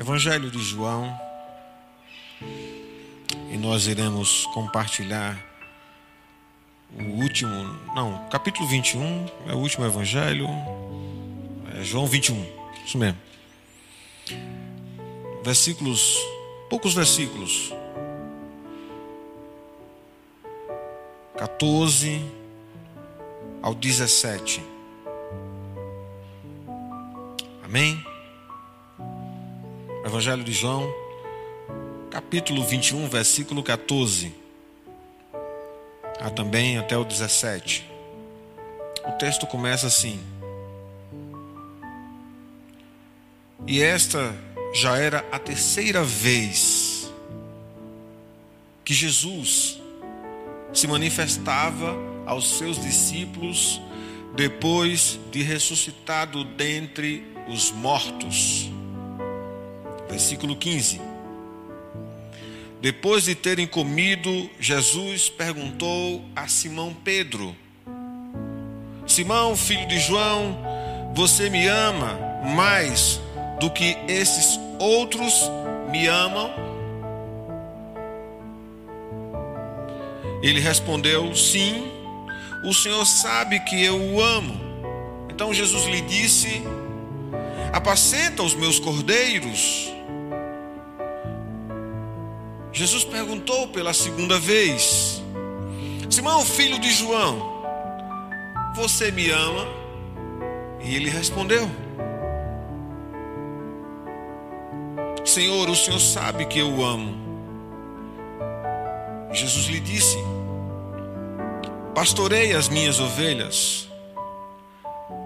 Evangelho de João. E nós iremos compartilhar o último, não, capítulo 21, é o último evangelho. É João 21, isso mesmo. Versículos, poucos versículos. 14 ao 17. Amém? Evangelho de João, capítulo 21, versículo 14. Há também até o 17. O texto começa assim: E esta já era a terceira vez que Jesus se manifestava aos seus discípulos depois de ressuscitado dentre os mortos. Versículo 15. Depois de terem comido, Jesus perguntou a Simão Pedro: Simão, filho de João, você me ama mais do que esses outros me amam? Ele respondeu: Sim, o Senhor sabe que eu o amo. Então Jesus lhe disse: Apacenta os meus cordeiros. Jesus perguntou pela segunda vez: Simão, filho de João, você me ama? E ele respondeu: Senhor, o Senhor sabe que eu o amo. Jesus lhe disse: Pastorei as minhas ovelhas.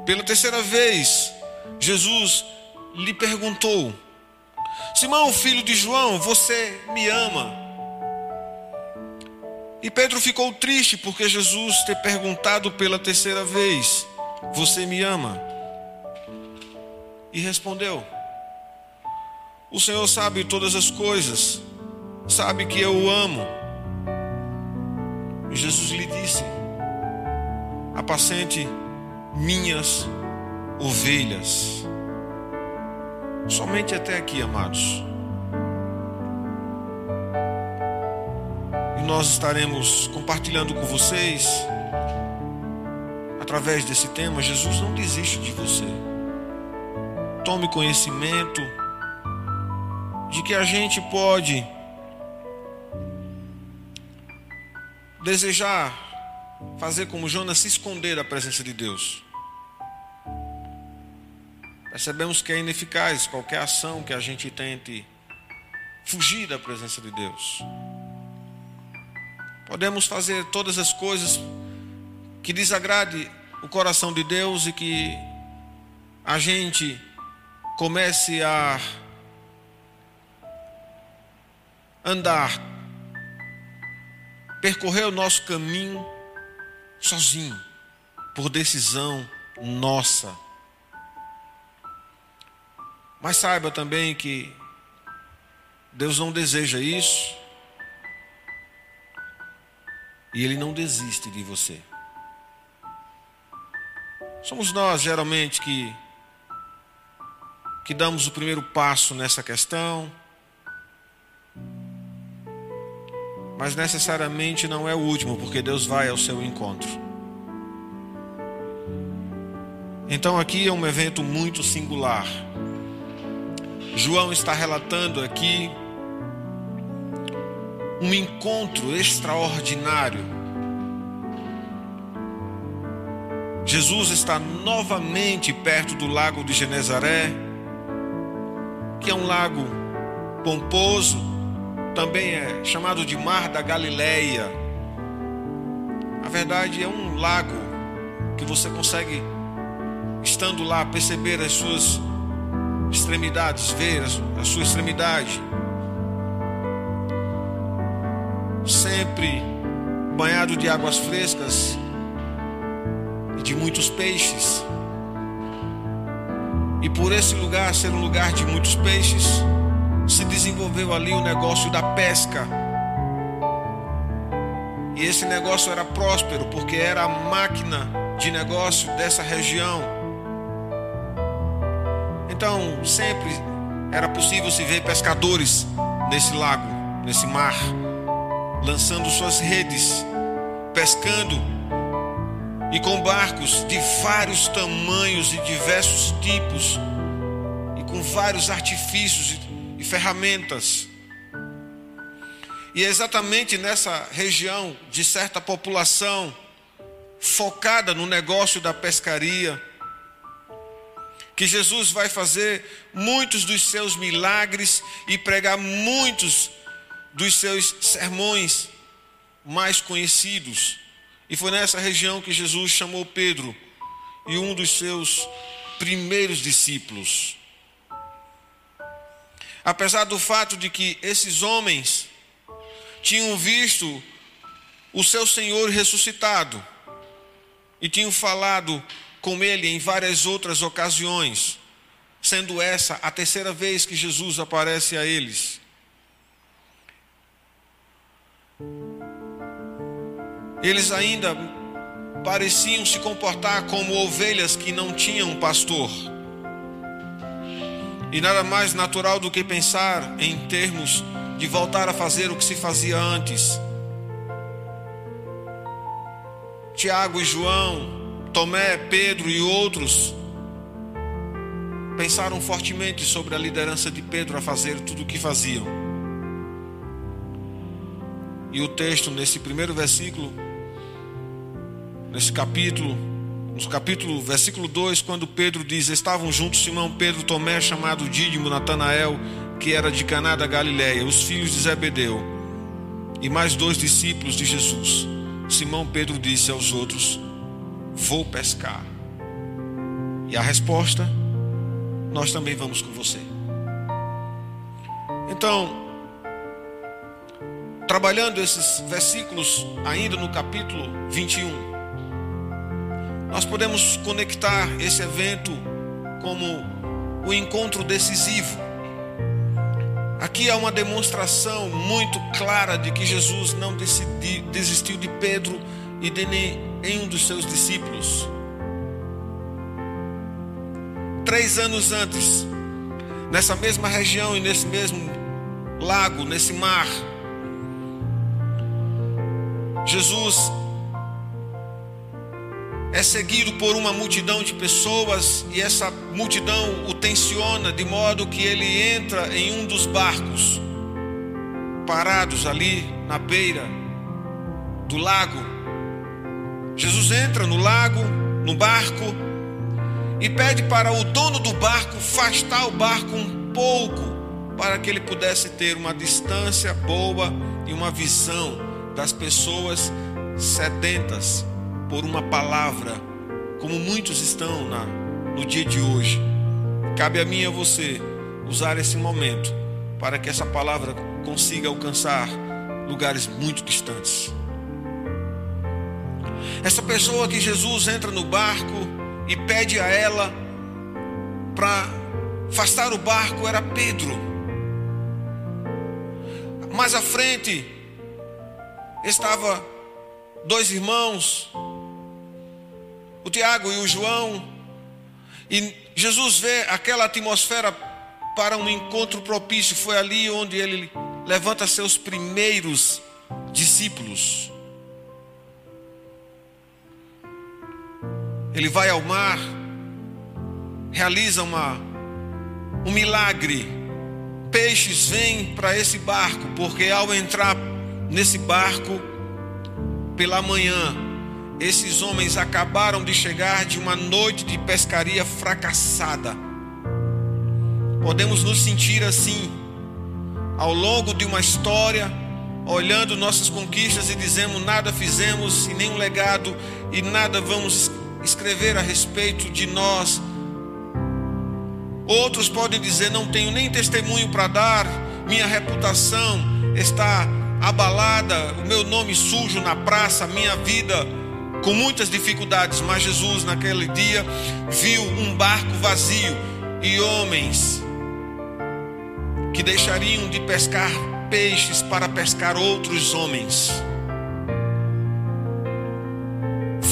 Pela terceira vez, Jesus lhe perguntou: Simão, filho de João, você me ama? E Pedro ficou triste porque Jesus ter perguntado pela terceira vez: Você me ama? E respondeu: O Senhor sabe todas as coisas, sabe que eu o amo. E Jesus lhe disse: Apacente minhas ovelhas. Somente até aqui, amados. E nós estaremos compartilhando com vocês, através desse tema, Jesus não desiste de você. Tome conhecimento de que a gente pode desejar fazer como Jonas se esconder da presença de Deus. Percebemos que é ineficaz qualquer ação que a gente tente fugir da presença de Deus. Podemos fazer todas as coisas que desagrade o coração de Deus e que a gente comece a andar, percorrer o nosso caminho sozinho, por decisão nossa. Mas saiba também que Deus não deseja isso. E Ele não desiste de você. Somos nós, geralmente, que, que damos o primeiro passo nessa questão. Mas necessariamente não é o último, porque Deus vai ao seu encontro. Então aqui é um evento muito singular. João está relatando aqui um encontro extraordinário. Jesus está novamente perto do lago de Genezaré, que é um lago pomposo, também é chamado de Mar da Galileia. Na verdade, é um lago que você consegue, estando lá, perceber as suas extremidades, ver a sua extremidade. Sempre banhado de águas frescas e de muitos peixes. E por esse lugar ser um lugar de muitos peixes, se desenvolveu ali o negócio da pesca. E esse negócio era próspero porque era a máquina de negócio dessa região. Então, sempre era possível se ver pescadores nesse lago, nesse mar, lançando suas redes, pescando e com barcos de vários tamanhos e diversos tipos e com vários artifícios e ferramentas. E é exatamente nessa região de certa população focada no negócio da pescaria, que Jesus vai fazer muitos dos seus milagres e pregar muitos dos seus sermões mais conhecidos. E foi nessa região que Jesus chamou Pedro e um dos seus primeiros discípulos. Apesar do fato de que esses homens tinham visto o seu Senhor ressuscitado e tinham falado com ele em várias outras ocasiões, sendo essa a terceira vez que Jesus aparece a eles. Eles ainda pareciam se comportar como ovelhas que não tinham pastor. E nada mais natural do que pensar em termos de voltar a fazer o que se fazia antes. Tiago e João Tomé, Pedro e outros pensaram fortemente sobre a liderança de Pedro a fazer tudo o que faziam. E o texto, nesse primeiro versículo, nesse capítulo, no capítulo, versículo 2, quando Pedro diz: Estavam juntos Simão, Pedro, Tomé, chamado Dídimo, Natanael, que era de Caná da Galiléia, os filhos de Zebedeu, e mais dois discípulos de Jesus. Simão Pedro disse aos outros: Vou pescar. E a resposta: Nós também vamos com você. Então, trabalhando esses versículos ainda no capítulo 21, nós podemos conectar esse evento como o encontro decisivo. Aqui há uma demonstração muito clara de que Jesus não desistiu de Pedro e de nenhum dos seus discípulos. Três anos antes, nessa mesma região e nesse mesmo lago, nesse mar, Jesus é seguido por uma multidão de pessoas e essa multidão o tensiona de modo que ele entra em um dos barcos parados ali na beira do lago Jesus entra no lago, no barco, e pede para o dono do barco afastar o barco um pouco, para que ele pudesse ter uma distância boa e uma visão das pessoas sedentas por uma palavra, como muitos estão na, no dia de hoje. Cabe a mim e a você usar esse momento para que essa palavra consiga alcançar lugares muito distantes. Essa pessoa que Jesus entra no barco e pede a ela para afastar o barco era Pedro. Mais à frente estava dois irmãos, o Tiago e o João, e Jesus vê aquela atmosfera para um encontro propício. Foi ali onde ele levanta seus primeiros discípulos. Ele vai ao mar, realiza uma, um milagre. Peixes vêm para esse barco, porque ao entrar nesse barco pela manhã, esses homens acabaram de chegar de uma noite de pescaria fracassada. Podemos nos sentir assim, ao longo de uma história, olhando nossas conquistas e dizemos: nada fizemos e nenhum legado e nada vamos escrever a respeito de nós. Outros podem dizer: não tenho nem testemunho para dar, minha reputação está abalada, o meu nome sujo na praça, minha vida com muitas dificuldades. Mas Jesus, naquele dia, viu um barco vazio e homens que deixariam de pescar peixes para pescar outros homens.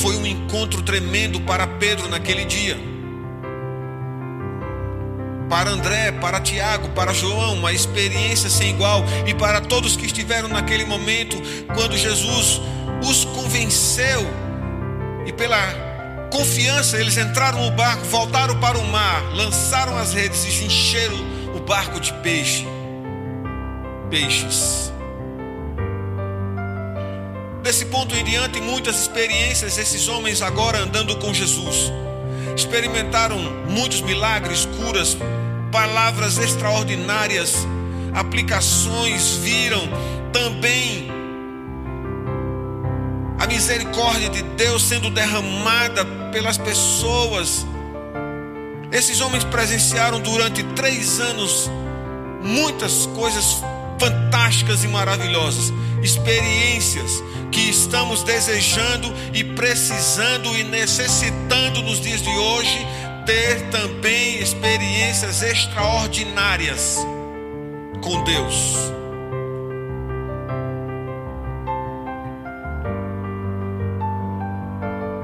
Foi um encontro tremendo para Pedro naquele dia. para André, para Tiago, para João, uma experiência sem igual e para todos que estiveram naquele momento quando Jesus os convenceu e pela confiança eles entraram no barco, voltaram para o mar, lançaram as redes e encheram o barco de peixe. Peixes. Desse ponto em diante, muitas experiências, esses homens agora andando com Jesus, experimentaram muitos milagres, curas, palavras extraordinárias, aplicações, viram também a misericórdia de Deus sendo derramada pelas pessoas. Esses homens presenciaram durante três anos muitas coisas fantásticas e maravilhosas, experiências que estamos desejando e precisando e necessitando nos dias de hoje ter também experiências extraordinárias com Deus.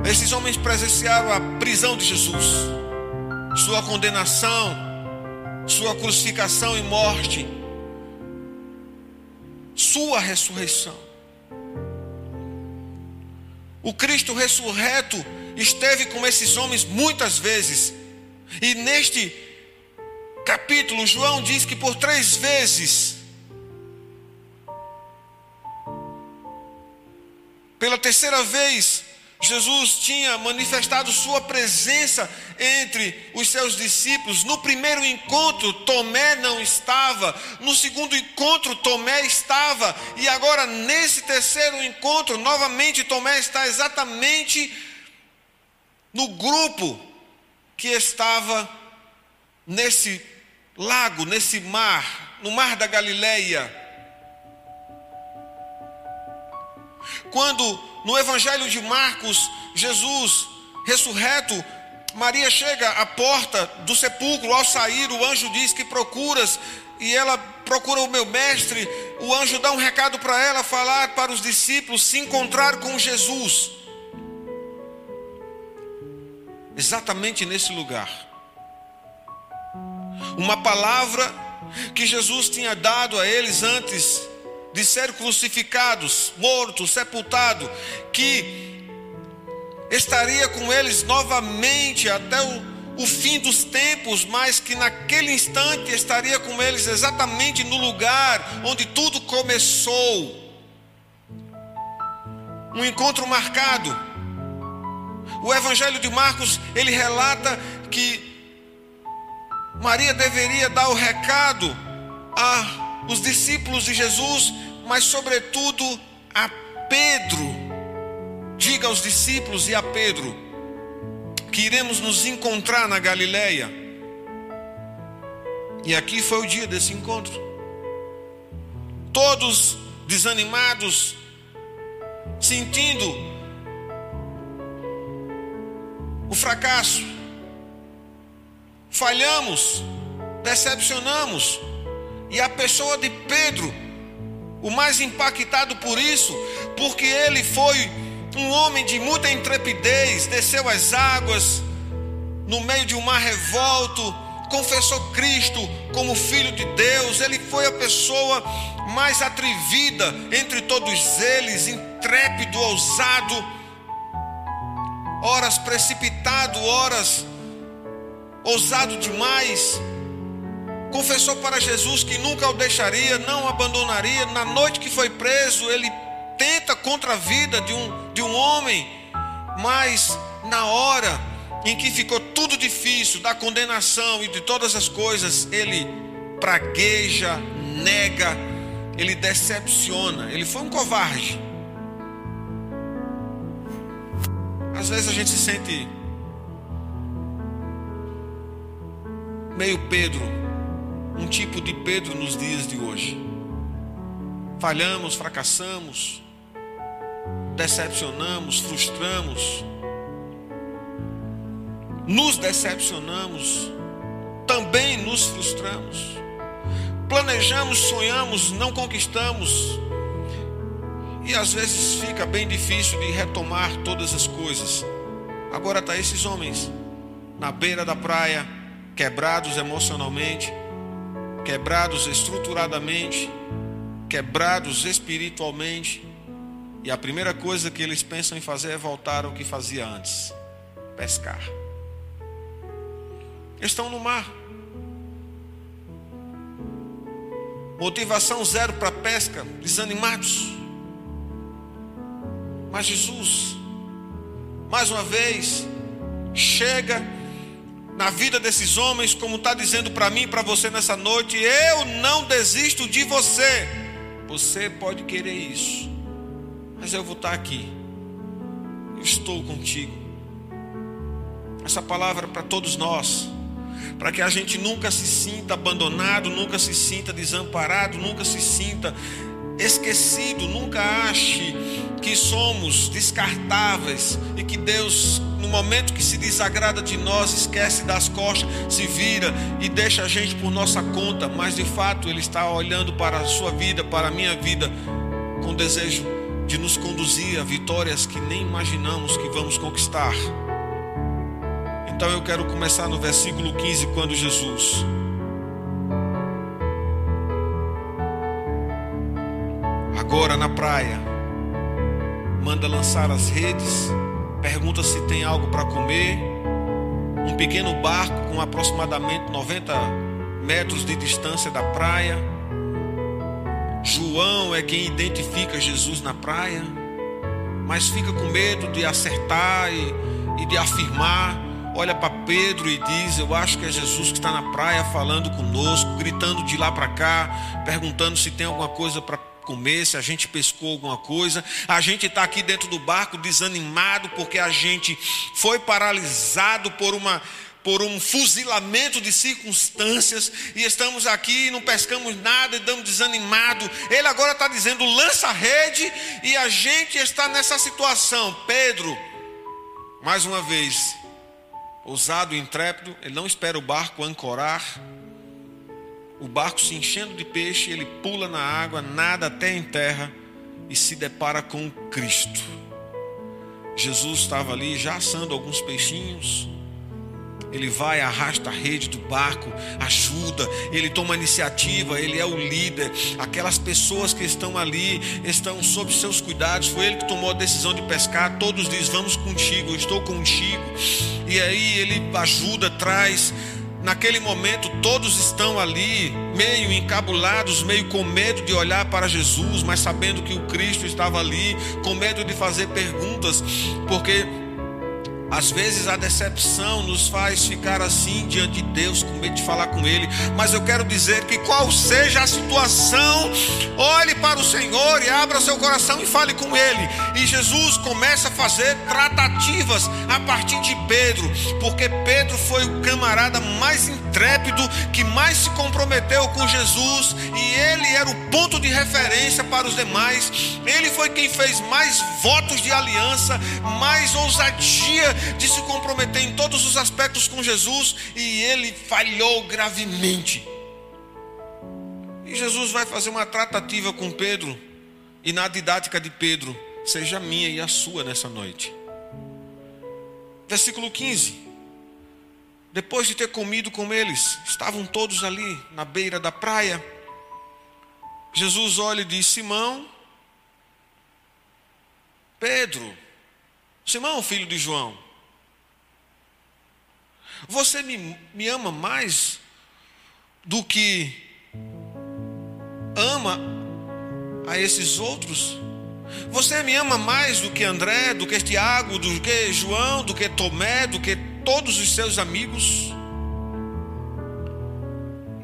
Esses homens presenciaram a prisão de Jesus, sua condenação, sua crucificação e morte, sua ressurreição. O Cristo ressurreto esteve com esses homens muitas vezes. E neste capítulo, João diz que por três vezes, pela terceira vez, Jesus tinha manifestado sua presença entre os seus discípulos. No primeiro encontro, Tomé não estava. No segundo encontro, Tomé estava. E agora, nesse terceiro encontro, novamente, Tomé está exatamente no grupo que estava nesse lago, nesse mar, no mar da Galileia. Quando no Evangelho de Marcos, Jesus ressurreto, Maria chega à porta do sepulcro, ao sair, o anjo diz que procuras, e ela procura o meu mestre. O anjo dá um recado para ela, falar para os discípulos, se encontrar com Jesus. Exatamente nesse lugar. Uma palavra que Jesus tinha dado a eles antes de ser crucificados, mortos, sepultados, que estaria com eles novamente até o, o fim dos tempos, mas que naquele instante estaria com eles exatamente no lugar onde tudo começou. Um encontro marcado. O Evangelho de Marcos, ele relata que Maria deveria dar o recado a os discípulos de Jesus, mas sobretudo a Pedro. Diga aos discípulos e a Pedro que iremos nos encontrar na Galileia. E aqui foi o dia desse encontro. Todos desanimados, sentindo o fracasso. Falhamos, decepcionamos, e a pessoa de Pedro, o mais impactado por isso, porque ele foi um homem de muita intrepidez, desceu as águas, no meio de um mar revolto, confessou Cristo como Filho de Deus, ele foi a pessoa mais atrevida entre todos eles, intrépido, ousado, horas precipitado, horas ousado demais confessou para Jesus que nunca o deixaria, não o abandonaria. Na noite que foi preso, ele tenta contra a vida de um, de um homem, mas na hora em que ficou tudo difícil, da condenação e de todas as coisas, ele pragueja, nega, ele decepciona, ele foi um covarde. Às vezes a gente se sente meio Pedro, um tipo de Pedro nos dias de hoje. Falhamos, fracassamos, decepcionamos, frustramos, nos decepcionamos, também nos frustramos. Planejamos, sonhamos, não conquistamos. E às vezes fica bem difícil de retomar todas as coisas. Agora está esses homens na beira da praia, quebrados emocionalmente, quebrados estruturadamente, quebrados espiritualmente. E a primeira coisa que eles pensam em fazer é voltar ao que fazia antes: pescar. Estão no mar. Motivação zero para pesca, desanimados. Mas Jesus, mais uma vez, chega na vida desses homens, como está dizendo para mim e para você nessa noite: eu não desisto de você. Você pode querer isso, mas eu vou estar aqui. Eu estou contigo. Essa palavra é para todos nós para que a gente nunca se sinta abandonado, nunca se sinta desamparado, nunca se sinta esquecido, nunca ache que somos descartáveis e que Deus, no momento que se desagrada de nós, esquece das costas, se vira e deixa a gente por nossa conta, mas de fato Ele está olhando para a sua vida, para a minha vida, com desejo de nos conduzir a vitórias que nem imaginamos que vamos conquistar. Então eu quero começar no versículo 15, quando Jesus agora na praia manda lançar as redes, pergunta se tem algo para comer. Um pequeno barco com aproximadamente 90 metros de distância da praia. João é quem identifica Jesus na praia, mas fica com medo de acertar e, e de afirmar olha para Pedro e diz: Eu acho que é Jesus que está na praia falando conosco, gritando de lá para cá, perguntando se tem alguma coisa para comer, se a gente pescou alguma coisa. A gente está aqui dentro do barco desanimado porque a gente foi paralisado por uma por um fuzilamento de circunstâncias e estamos aqui, não pescamos nada e estamos desanimados. Ele agora está dizendo: lança a rede e a gente está nessa situação. Pedro, mais uma vez, ousado e intrépido, ele não espera o barco ancorar. O barco se enchendo de peixe, ele pula na água, nada até em terra e se depara com Cristo. Jesus estava ali já assando alguns peixinhos. Ele vai, arrasta a rede do barco, ajuda, ele toma iniciativa, ele é o líder. Aquelas pessoas que estão ali estão sob seus cuidados. Foi ele que tomou a decisão de pescar. Todos dizem: Vamos contigo, eu estou contigo. E aí ele ajuda, traz. Naquele momento, todos estão ali, meio encabulados, meio com medo de olhar para Jesus, mas sabendo que o Cristo estava ali, com medo de fazer perguntas, porque às vezes a decepção nos faz ficar assim diante de Deus, com medo de falar com Ele. Mas eu quero dizer que qual seja a situação, olhe para o Senhor e abra seu coração e fale com Ele. E Jesus começa a fazer tratativas a partir de Pedro, porque Pedro foi o camarada mais intrépido que mais se comprometeu com Jesus e ele era o ponto de referência para os demais. Ele foi quem fez mais votos de aliança, mais ousadia de se comprometer em todos os aspectos com Jesus e ele falhou gravemente. E Jesus vai fazer uma tratativa com Pedro, e na didática de Pedro, seja minha e a sua nessa noite. Versículo 15. Depois de ter comido com eles, estavam todos ali na beira da praia. Jesus olha e diz: Simão, Pedro, Simão, filho de João, você me, me ama mais do que ama a esses outros? Você me ama mais do que André, do que Tiago, do que João, do que Tomé, do que todos os seus amigos?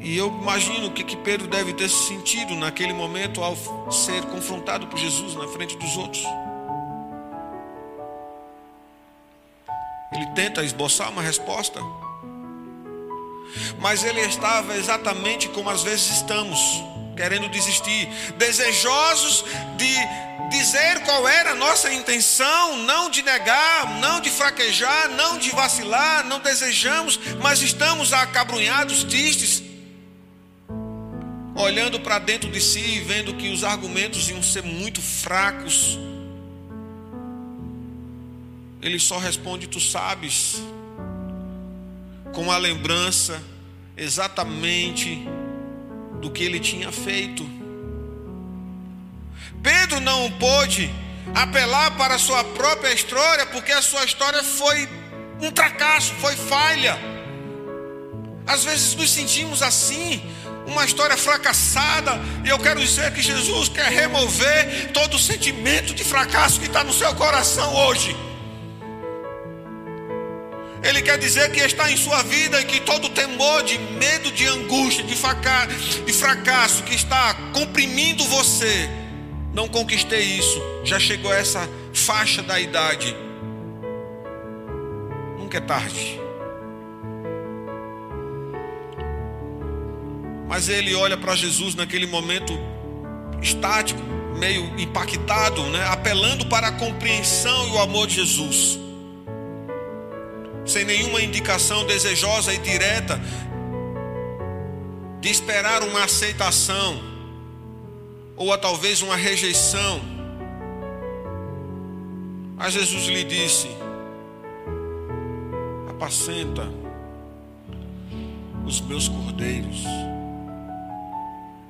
E eu imagino o que, que Pedro deve ter sentido naquele momento ao ser confrontado por Jesus na frente dos outros. Ele tenta esboçar uma resposta. Mas ele estava exatamente como às vezes estamos, querendo desistir, desejosos de dizer qual era a nossa intenção, não de negar, não de fraquejar, não de vacilar, não desejamos, mas estamos acabrunhados, tristes, olhando para dentro de si e vendo que os argumentos iam ser muito fracos ele só responde: Tu sabes. com a lembrança exatamente do que ele tinha feito. Pedro não pôde apelar para a sua própria história, porque a sua história foi um fracasso, foi falha. Às vezes nos sentimos assim, uma história fracassada, e eu quero dizer que Jesus quer remover todo o sentimento de fracasso que está no seu coração hoje. Ele quer dizer que está em sua vida e que todo temor de medo, de angústia, de, de fracasso que está comprimindo você, não conquistei isso, já chegou a essa faixa da idade. Nunca é tarde. Mas ele olha para Jesus naquele momento estático, meio impactado, né? apelando para a compreensão e o amor de Jesus sem nenhuma indicação desejosa e direta de esperar uma aceitação ou talvez uma rejeição. Mas Jesus lhe disse: Apacenta os meus cordeiros.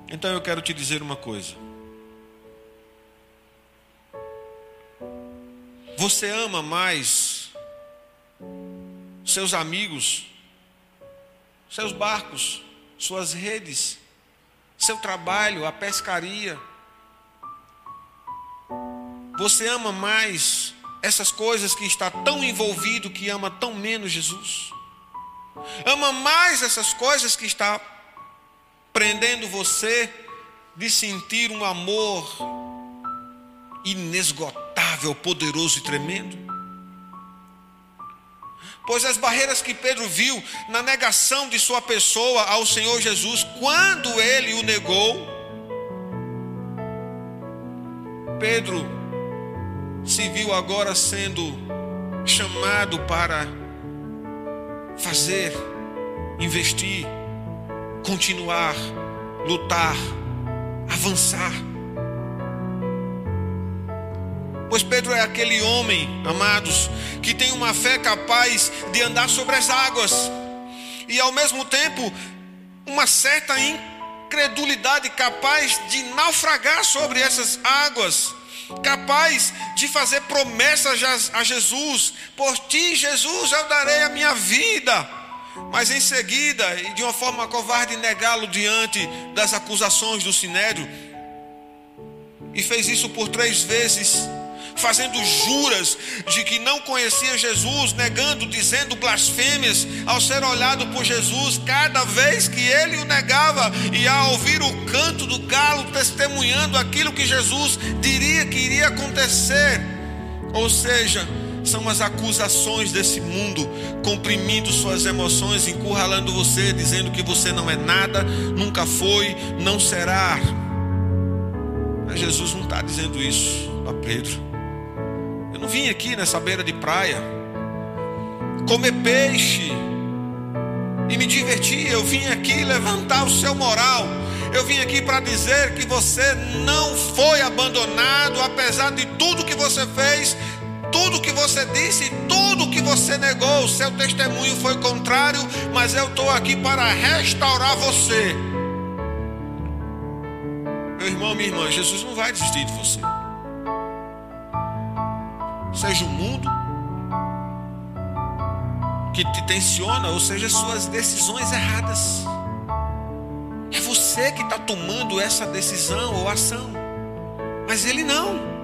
Então eu quero te dizer uma coisa. Você ama mais seus amigos, seus barcos, suas redes, seu trabalho, a pescaria. Você ama mais essas coisas que está tão envolvido que ama tão menos Jesus. Ama mais essas coisas que está prendendo você de sentir um amor inesgotável, poderoso e tremendo. Pois as barreiras que Pedro viu na negação de sua pessoa ao Senhor Jesus, quando ele o negou, Pedro se viu agora sendo chamado para fazer, investir, continuar, lutar, avançar. Pois Pedro é aquele homem, amados, que tem uma fé capaz de andar sobre as águas e ao mesmo tempo uma certa incredulidade capaz de naufragar sobre essas águas, capaz de fazer promessas a Jesus: por ti, Jesus, eu darei a minha vida. Mas em seguida, e de uma forma covarde, negá-lo diante das acusações do sinédrio, e fez isso por três vezes fazendo juras de que não conhecia Jesus, negando, dizendo blasfêmias, ao ser olhado por Jesus, cada vez que ele o negava, e ao ouvir o canto do galo testemunhando aquilo que Jesus diria que iria acontecer. Ou seja, são as acusações desse mundo comprimindo suas emoções, encurralando você, dizendo que você não é nada, nunca foi, não será. Mas Jesus não está dizendo isso a Pedro. Não vim aqui nessa beira de praia comer peixe e me divertir. Eu vim aqui levantar o seu moral. Eu vim aqui para dizer que você não foi abandonado, apesar de tudo que você fez, tudo que você disse, tudo que você negou. O seu testemunho foi contrário, mas eu estou aqui para restaurar você. Meu irmão, minha irmã, Jesus não vai desistir de você seja o mundo que te tensiona, ou seja, suas decisões erradas. É você que está tomando essa decisão ou ação, mas ele não.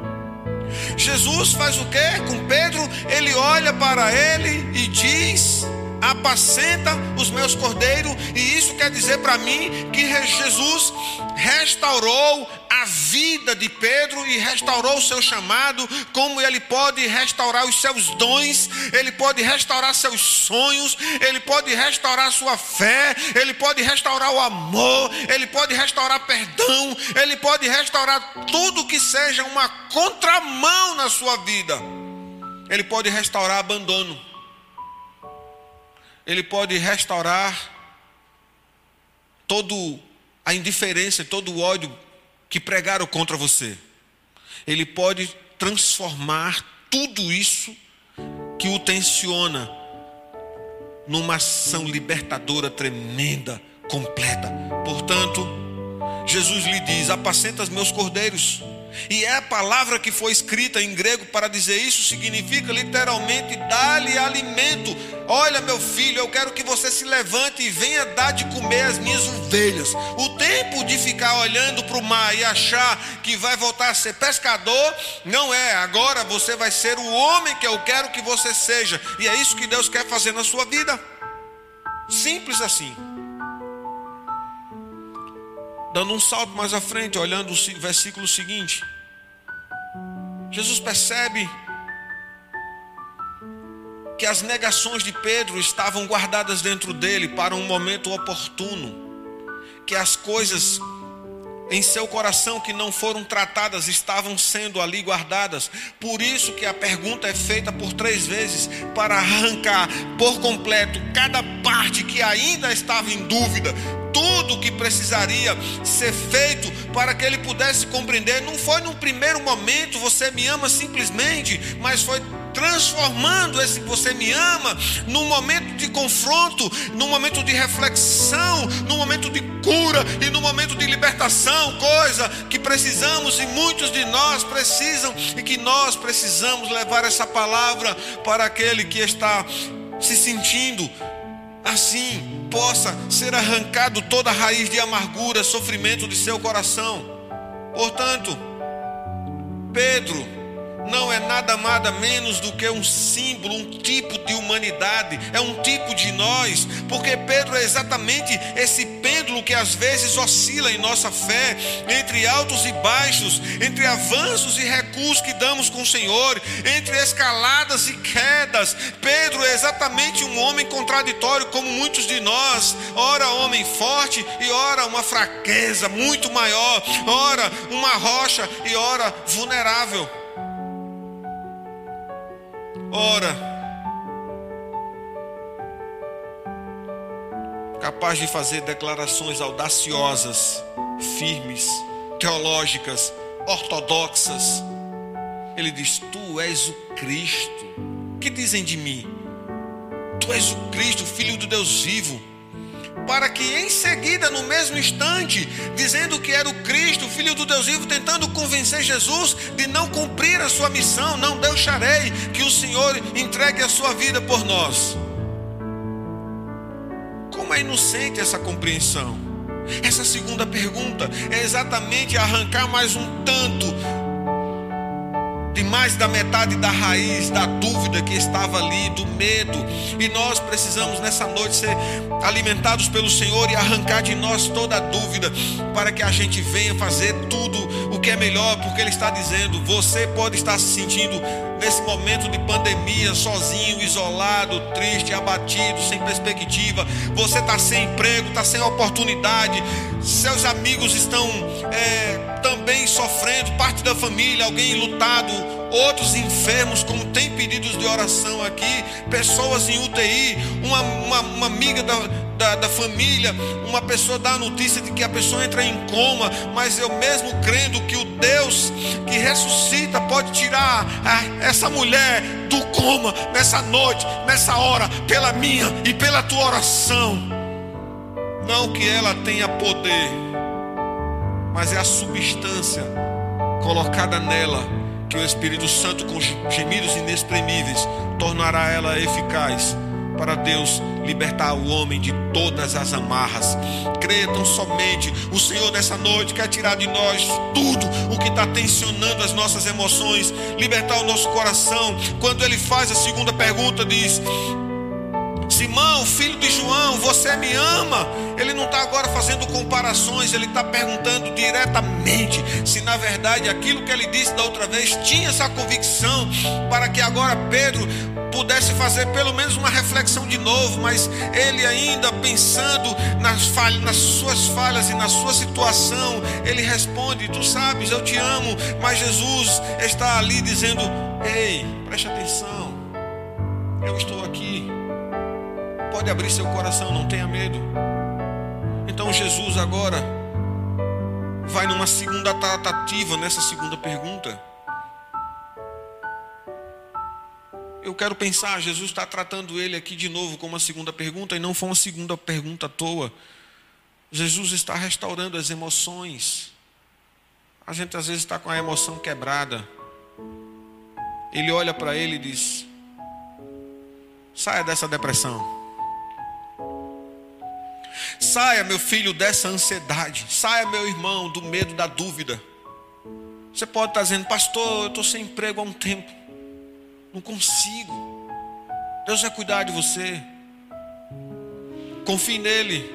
Jesus faz o que com Pedro? Ele olha para ele e diz: apacenta os meus cordeiros, e isso quer dizer para mim que Jesus restaurou a vida de Pedro e restaurou o seu chamado, como ele pode restaurar os seus dons, ele pode restaurar seus sonhos, ele pode restaurar sua fé, ele pode restaurar o amor, ele pode restaurar perdão, ele pode restaurar tudo que seja uma contramão na sua vida. Ele pode restaurar abandono ele pode restaurar todo a indiferença, todo o ódio que pregaram contra você. Ele pode transformar tudo isso que o tensiona numa ação libertadora tremenda, completa. Portanto, Jesus lhe diz: Apacenta os meus cordeiros. E é a palavra que foi escrita em grego para dizer isso, significa literalmente dar-lhe alimento. Olha, meu filho, eu quero que você se levante e venha dar de comer as minhas ovelhas. O tempo de ficar olhando para o mar e achar que vai voltar a ser pescador, não é. Agora você vai ser o homem que eu quero que você seja. E é isso que Deus quer fazer na sua vida. Simples assim. Dando um salto mais à frente, olhando o versículo seguinte. Jesus percebe que as negações de Pedro estavam guardadas dentro dele para um momento oportuno, que as coisas em seu coração que não foram tratadas estavam sendo ali guardadas. Por isso que a pergunta é feita por três vezes para arrancar por completo cada parte que ainda estava em dúvida, tudo que precisaria ser feito para que ele pudesse compreender. Não foi num primeiro momento você me ama simplesmente, mas foi transformando esse você me ama num momento de confronto, num momento de reflexão, num momento de cura e num momento de libertação, coisa que precisamos e muitos de nós precisam e que nós precisamos levar essa palavra para aquele que está se sentindo assim, possa ser arrancado toda a raiz de amargura, sofrimento de seu coração. Portanto, Pedro não é nada nada menos do que um símbolo, um tipo de humanidade, é um tipo de nós, porque Pedro é exatamente esse pêndulo que às vezes oscila em nossa fé, entre altos e baixos, entre avanços e recuos que damos com o Senhor, entre escaladas e quedas. Pedro é exatamente um homem contraditório, como muitos de nós, ora homem forte e ora uma fraqueza muito maior, ora uma rocha e ora vulnerável. Ora, capaz de fazer declarações audaciosas, firmes, teológicas, ortodoxas. Ele diz: Tu és o Cristo. Que dizem de mim? Tu és o Cristo, filho do Deus vivo para que em seguida, no mesmo instante, dizendo que era o Cristo, filho do Deus vivo, tentando convencer Jesus de não cumprir a sua missão, não deixarei que o Senhor entregue a sua vida por nós. Como é inocente essa compreensão? Essa segunda pergunta é exatamente arrancar mais um tanto de mais da metade da raiz da dúvida que estava ali, do medo. E nós precisamos nessa noite ser alimentados pelo Senhor e arrancar de nós toda a dúvida, para que a gente venha fazer tudo o que é melhor, porque Ele está dizendo: você pode estar se sentindo nesse momento de pandemia, sozinho, isolado, triste, abatido, sem perspectiva. Você está sem emprego, está sem oportunidade. Seus amigos estão é, também sofrendo, parte da família, alguém lutado, outros enfermos, como tem pedidos de oração aqui, pessoas em UTI, uma, uma, uma amiga da, da, da, família, uma pessoa dá a notícia de que a pessoa entra em coma, mas eu mesmo crendo que o Deus que ressuscita pode tirar a, essa mulher do coma nessa noite, nessa hora, pela minha e pela tua oração. Não que ela tenha poder, mas é a substância colocada nela que o Espírito Santo, com gemidos inexprimíveis, tornará ela eficaz para Deus libertar o homem de todas as amarras. Creia somente, o Senhor nessa noite quer tirar de nós tudo o que está tensionando as nossas emoções, libertar o nosso coração. Quando ele faz a segunda pergunta, diz: Simão, filho de João, você me ama? Ele não está agora fazendo comparações, ele está perguntando diretamente se na verdade aquilo que ele disse da outra vez tinha essa convicção, para que agora Pedro pudesse fazer pelo menos uma reflexão de novo, mas ele ainda pensando nas, falhas, nas suas falhas e na sua situação, ele responde: Tu sabes, eu te amo, mas Jesus está ali dizendo: Ei, preste atenção, eu estou aqui. Pode abrir seu coração, não tenha medo. Então Jesus agora vai numa segunda tratativa nessa segunda pergunta. Eu quero pensar, Jesus está tratando ele aqui de novo com uma segunda pergunta, e não foi uma segunda pergunta à toa. Jesus está restaurando as emoções. A gente às vezes está com a emoção quebrada. Ele olha para ele e diz: Saia dessa depressão. Saia, meu filho, dessa ansiedade. Saia, meu irmão, do medo, da dúvida. Você pode estar dizendo, pastor, eu estou sem emprego há um tempo. Não consigo. Deus vai cuidar de você. Confie nele.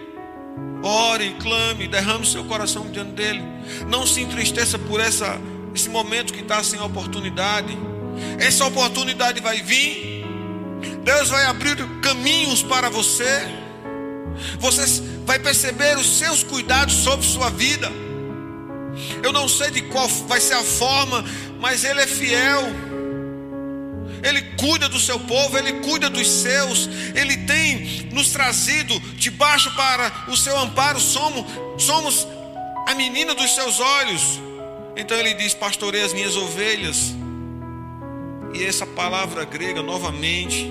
Ore, clame, derrame seu coração diante dele. Não se entristeça por essa, esse momento que está sem oportunidade. Essa oportunidade vai vir. Deus vai abrir caminhos para você. Você vai perceber os seus cuidados sobre sua vida. Eu não sei de qual vai ser a forma, mas Ele é fiel. Ele cuida do seu povo, Ele cuida dos seus, Ele tem nos trazido debaixo para o seu amparo, somos, somos a menina dos seus olhos. Então Ele diz: Pastorei as minhas ovelhas. E essa palavra grega, novamente,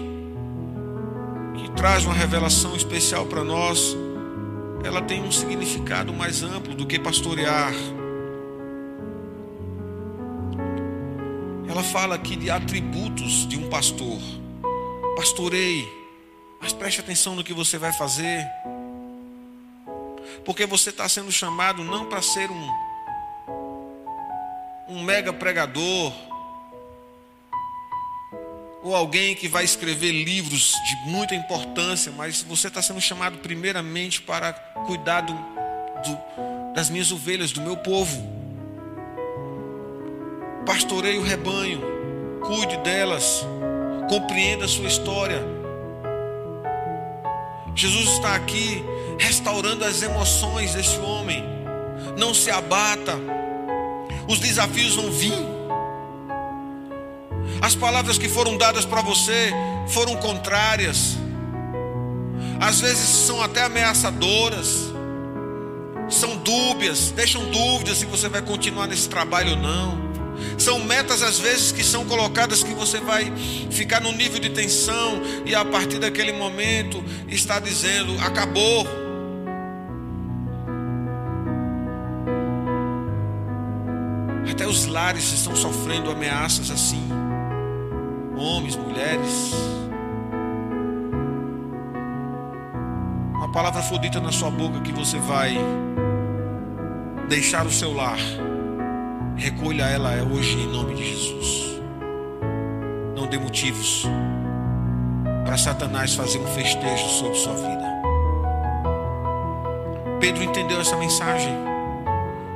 que traz uma revelação especial para nós, ela tem um significado mais amplo do que pastorear. Ela fala aqui de atributos de um pastor. Pastorei, mas preste atenção no que você vai fazer. Porque você está sendo chamado não para ser um, um mega pregador, ou alguém que vai escrever livros de muita importância, mas você está sendo chamado primeiramente para cuidar do, do, das minhas ovelhas, do meu povo pastoreie o rebanho, cuide delas, compreenda a sua história. Jesus está aqui restaurando as emoções desse homem. Não se abata, os desafios vão vir. As palavras que foram dadas para você foram contrárias, às vezes são até ameaçadoras, são dúbias, deixam dúvidas se você vai continuar nesse trabalho ou não. São metas às vezes que são colocadas que você vai ficar num nível de tensão e a partir daquele momento está dizendo: acabou. Até os lares estão sofrendo ameaças assim. Homens, mulheres. Uma palavra for dita na sua boca que você vai deixar o seu lar Recolha ela hoje em nome de Jesus. Não dê motivos para Satanás fazer um festejo sobre sua vida. Pedro entendeu essa mensagem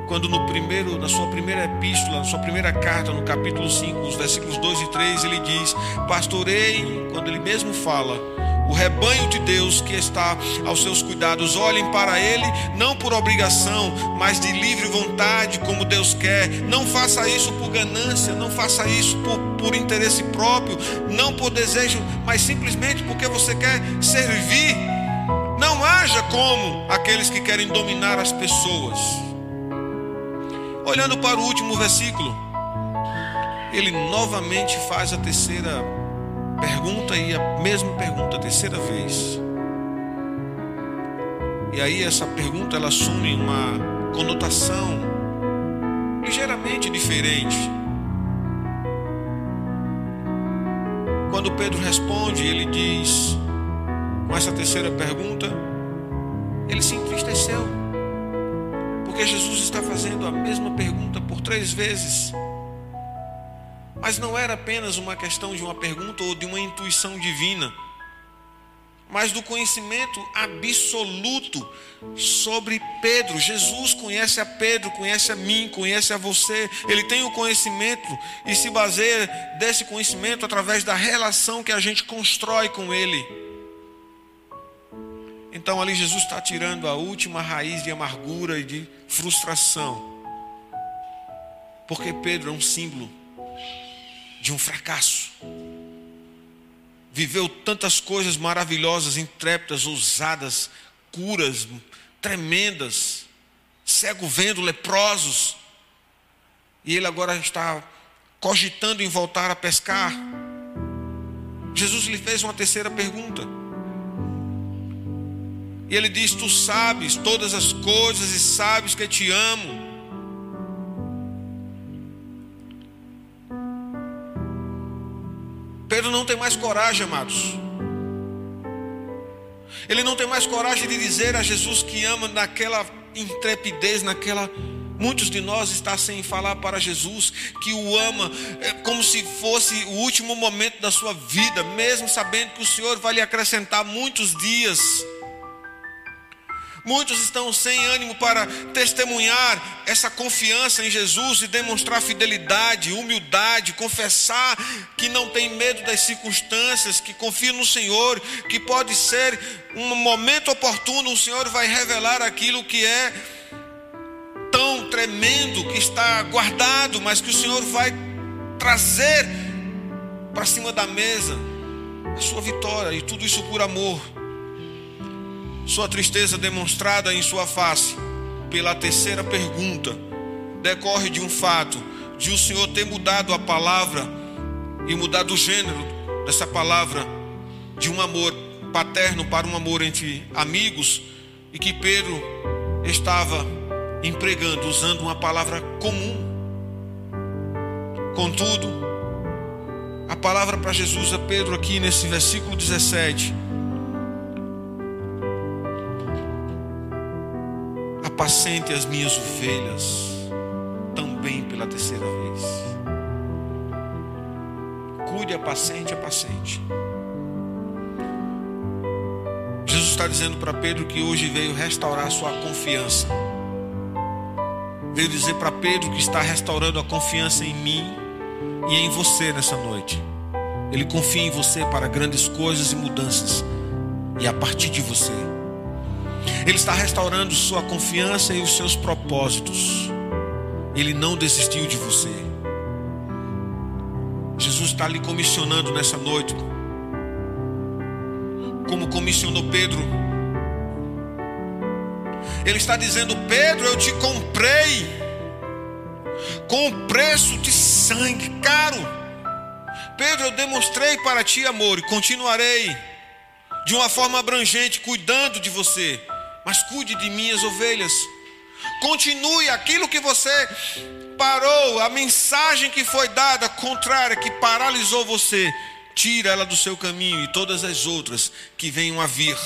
quando no primeiro, na sua primeira epístola, na sua primeira carta, no capítulo 5, os versículos 2 e 3, ele diz: Pastorei, quando ele mesmo fala, o rebanho de Deus que está aos seus cuidados. Olhem para Ele, não por obrigação, mas de livre vontade, como Deus quer. Não faça isso por ganância, não faça isso por, por interesse próprio, não por desejo, mas simplesmente porque você quer servir. Não haja como aqueles que querem dominar as pessoas. Olhando para o último versículo, ele novamente faz a terceira pergunta e a mesma pergunta a terceira vez. E aí essa pergunta ela assume uma conotação ligeiramente diferente. Quando Pedro responde, ele diz com essa terceira pergunta, ele se entristeceu. Porque Jesus está fazendo a mesma pergunta por três vezes. Mas não era apenas uma questão de uma pergunta ou de uma intuição divina, mas do conhecimento absoluto sobre Pedro. Jesus conhece a Pedro, conhece a mim, conhece a você. Ele tem o conhecimento e se baseia desse conhecimento através da relação que a gente constrói com Ele. Então ali Jesus está tirando a última raiz de amargura e de frustração. Porque Pedro é um símbolo de um fracasso. Viveu tantas coisas maravilhosas, intrépidas, ousadas, curas tremendas, cego vendo, leprosos. E ele agora está cogitando em voltar a pescar. Jesus lhe fez uma terceira pergunta. E ele diz: Tu sabes todas as coisas e sabes que te amo. Pedro não tem mais coragem, amados. Ele não tem mais coragem de dizer a Jesus que ama naquela intrepidez, naquela. Muitos de nós estão sem falar para Jesus que o ama é como se fosse o último momento da sua vida, mesmo sabendo que o Senhor vai lhe acrescentar muitos dias. Muitos estão sem ânimo para testemunhar essa confiança em Jesus e demonstrar fidelidade, humildade, confessar que não tem medo das circunstâncias, que confia no Senhor, que pode ser um momento oportuno, o Senhor vai revelar aquilo que é tão tremendo, que está guardado, mas que o Senhor vai trazer para cima da mesa a sua vitória e tudo isso por amor. Sua tristeza demonstrada em sua face pela terceira pergunta decorre de um fato de o Senhor ter mudado a palavra e mudado o gênero dessa palavra de um amor paterno para um amor entre amigos e que Pedro estava empregando, usando uma palavra comum. Contudo, a palavra para Jesus a Pedro aqui nesse versículo 17 apacente as minhas ovelhas também pela terceira vez. Cuide, apacente, apacente. Jesus está dizendo para Pedro que hoje veio restaurar sua confiança. Veio dizer para Pedro que está restaurando a confiança em mim e em você nessa noite. Ele confia em você para grandes coisas e mudanças. E a partir de você. Ele está restaurando sua confiança e os seus propósitos. Ele não desistiu de você. Jesus está lhe comissionando nessa noite, como comissionou Pedro. Ele está dizendo: Pedro, eu te comprei com o preço de sangue caro. Pedro, eu demonstrei para ti amor e continuarei de uma forma abrangente, cuidando de você mas cuide de minhas ovelhas. Continue aquilo que você parou, a mensagem que foi dada contrária, que paralisou você, tira ela do seu caminho e todas as outras que venham a vir.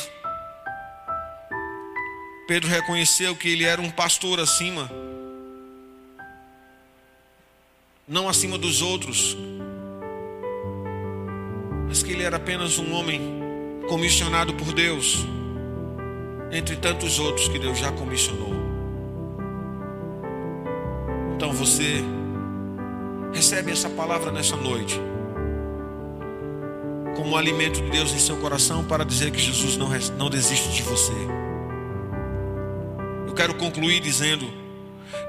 Pedro reconheceu que ele era um pastor acima, não acima dos outros, mas que ele era apenas um homem comissionado por Deus entre tantos outros que Deus já comissionou. Então você recebe essa palavra nessa noite, como um alimento de Deus em seu coração, para dizer que Jesus não, não desiste de você. Eu quero concluir dizendo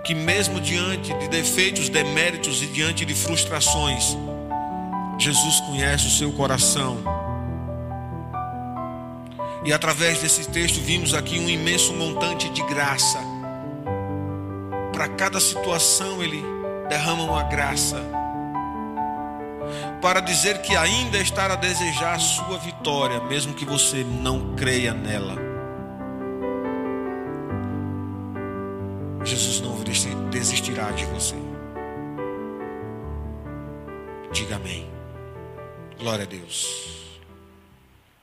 que, mesmo diante de defeitos, deméritos e diante de frustrações, Jesus conhece o seu coração e através desse texto vimos aqui um imenso montante de graça. Para cada situação ele derrama uma graça. Para dizer que ainda está a desejar a sua vitória, mesmo que você não creia nela. Jesus não desistirá de você. Diga amém. Glória a Deus.